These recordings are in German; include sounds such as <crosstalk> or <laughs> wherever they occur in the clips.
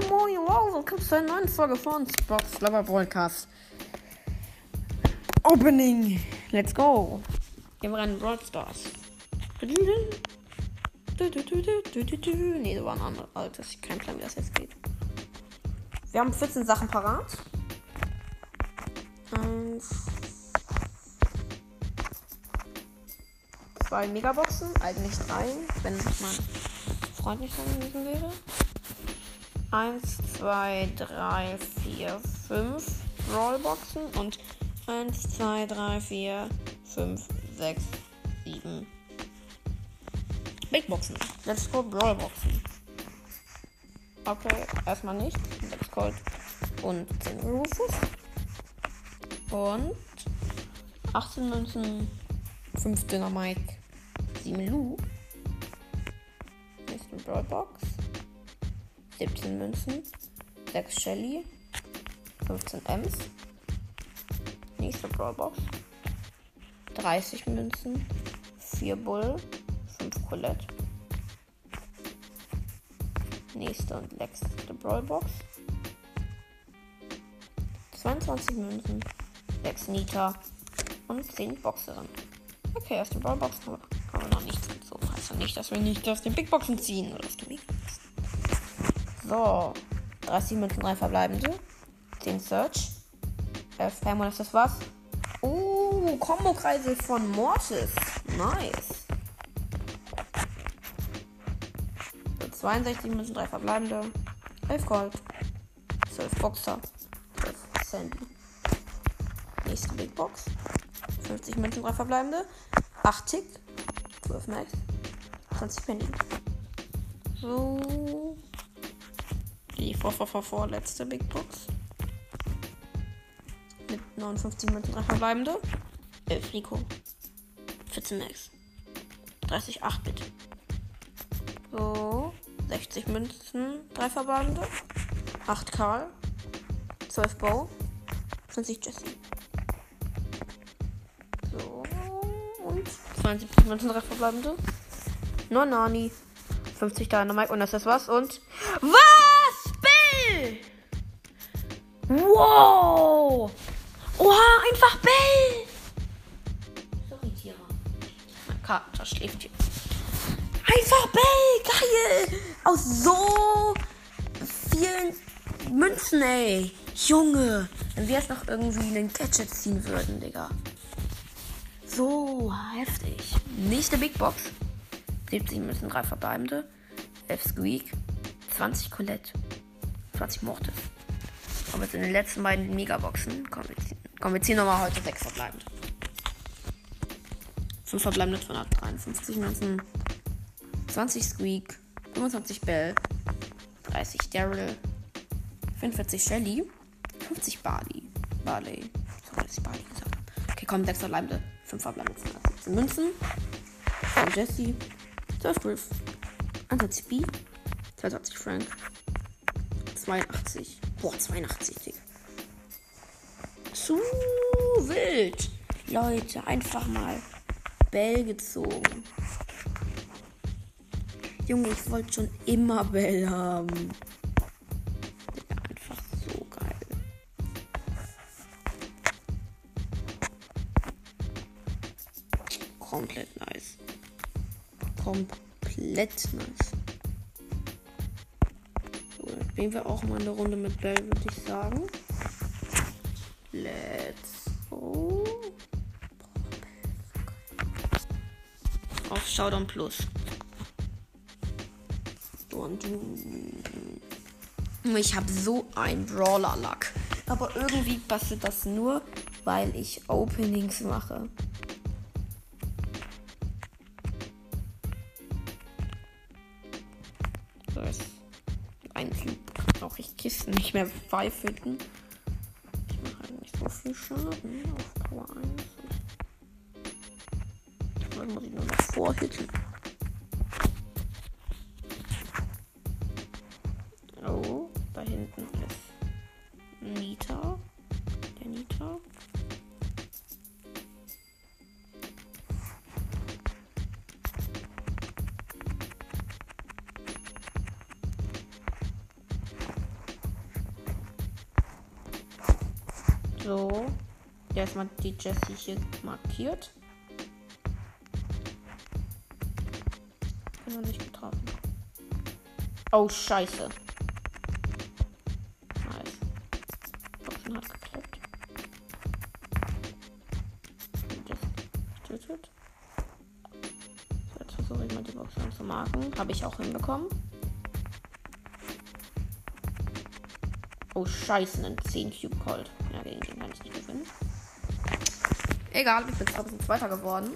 moin, wow, willkommen zu einer neuen Folge von Xbox Lover Broadcast. Opening, let's go. Gehen wir rein in Brawl Stars. Nee, das war ein anderes. Alter, ich kein Plan, wie das jetzt geht. Wir haben 14 Sachen parat. Eins. Zwei Megaboxen, eigentlich drei, wenn mein Freund nicht anwesend wäre. 1, 2, 3, 4, 5 Rollboxen und 1, 2, 3, 4, 5, 6, 7 Big Boxen. Let's go Brawlboxen. Okay, erstmal nicht. 6 Gold und 10 Rufus. Und 18 Münzen, 5 Dynamite, 7 Lu. Nächste Brawlbox. 17 Münzen, 6 Shelly, 15 Ms. Nächste Brawlbox. 30 Münzen, 4 Bull, 5 Colette. Nächste und letzte Brawlbox. 22 Münzen, 6 Nita und 10 Boxerin. Okay, aus den Brawlboxen haben wir noch nichts gezogen. Ja nicht, dass wir nicht aus den Big Boxen ziehen oder aus den Big So, 30 Münzen, 3 verbleibende. 10 Search. 11 Pam und ist das was? Oh, Kombo-Kreise von Mortis. Nice. So, 62 Münzen, 3 verbleibende. 11 Gold. 12 Boxer. 12 Sandy. Nächste Big Box. 50 Münzen, 3 verbleibende. 8 Tick. 12 Max. 20 Penny. So. Die vor, vor, vor, vorletzte Big Box. Mit 59 Münzen, 3 verbleibende. 11 Rico. 14 Max. 30 8-Bit. So. 60 Münzen, 3 verbleibende. 8 Karl. 12 Bow. 20 Jesse. So. Und 72 Münzen, 3 verbleibende. 9 Nani. 50 Dynamite und das ist was und. Was? Wow! Oha, einfach Bell! Sorry, Tira. Mein Kater schläft hier. Einfach Bell! Geil! Aus so vielen Münzen, ey. Junge, wenn wir jetzt noch irgendwie einen Gadget ziehen würden, Digga. So heftig. Nächste Big Box. 70 Münzen, 3 verbleibende. 11 Squeak. 20 Colette. 20 Mortis. Und jetzt in den letzten beiden Megaboxen. Kommen wir ziehen, komm, wir ziehen nochmal heute 6 verbleibende. 5 verbleibende 253 Münzen. 20 Squeak. 25 Bell. 30 Daryl. 45 Shelly. 50 Barley. Barley. Sorry, dass ich Barley gesagt. Okay, komm, 6 verbleibende. 5 verbleibende 217 Münzen. 5 Jesse. 12 Griff. 21 B. 22 Frank. 82. Boah, 82, Digga. Zu wild. Leute, einfach mal Bell gezogen. Junge, ich wollte schon immer Bell haben. Digga, einfach so geil. Komplett nice. Komplett nice. Spielen wir auch mal eine Runde mit Bell, würde ich sagen. Let's go. Auf Showdown Plus. Und ich habe so ein Brawler-Luck. Aber irgendwie passiert das nur, weil ich Openings mache. Brauche ich Kisten nicht mehr finden. Ich mache halt nicht so viel Schaden auf Power 1. Dann muss ich nur noch vorhitten. Oh, da hinten ist Nita. Der Nita. So. Erstmal die Jessie hier markiert. Bin noch nicht getroffen. Oh, scheiße. Nice. Schon hart geklappt. Tötet. Jetzt versuche ich mal die Box anzumarken. Habe ich auch hinbekommen. Oh, scheiße, ein 10 Cube Cold. Ja, gegen den kann ich nicht gewinnen. Egal, ich bin trotzdem Zweiter geworden.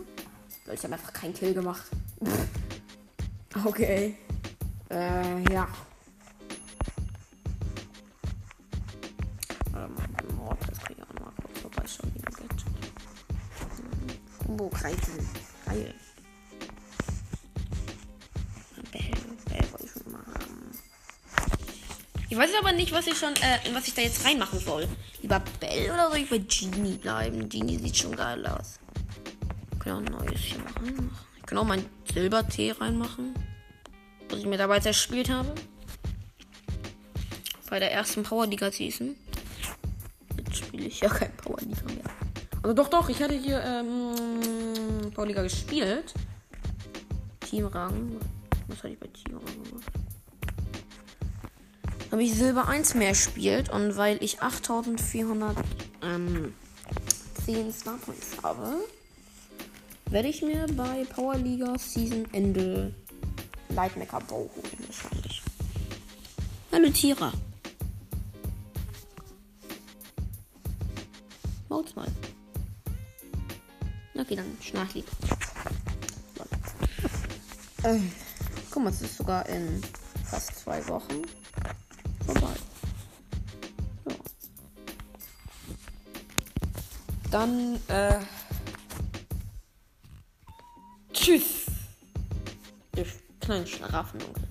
Weil ich habe einfach keinen Kill gemacht. <laughs> okay. Äh, ja. Das kann ich auch mal kurz vorbeischauen, wie Gadget. Combo Kreisel. Geil. Ich weiß aber nicht, was ich schon, äh, was ich da jetzt reinmachen soll. Lieber Bell oder soll ich bei Genie bleiben? Genie sieht schon geil aus. Ich kann auch ein neues hier machen. Ich kann auch meinen Silbertee reinmachen. Was ich mir dabei zerspielt habe. Bei der ersten Power Liga Season. Jetzt spiele ich ja kein Power Liga mehr. Also doch, doch, ich hatte hier ähm, Power Liga gespielt. Teamrang. Was hatte ich bei Teamrang gemacht? Habe ich Silber 1 mehr spielt und weil ich 8410 ähm, Star Points habe, werde ich mir bei Power Liga Season Ende Lightmaker Bow holen wahrscheinlich. Hallo Tira. Maut's mal. Okay, dann Schnarchlied. Äh, guck mal, es ist sogar in fast zwei Wochen Dann, äh. Tschüss. Ihr kleinen Schlaraffenonkel.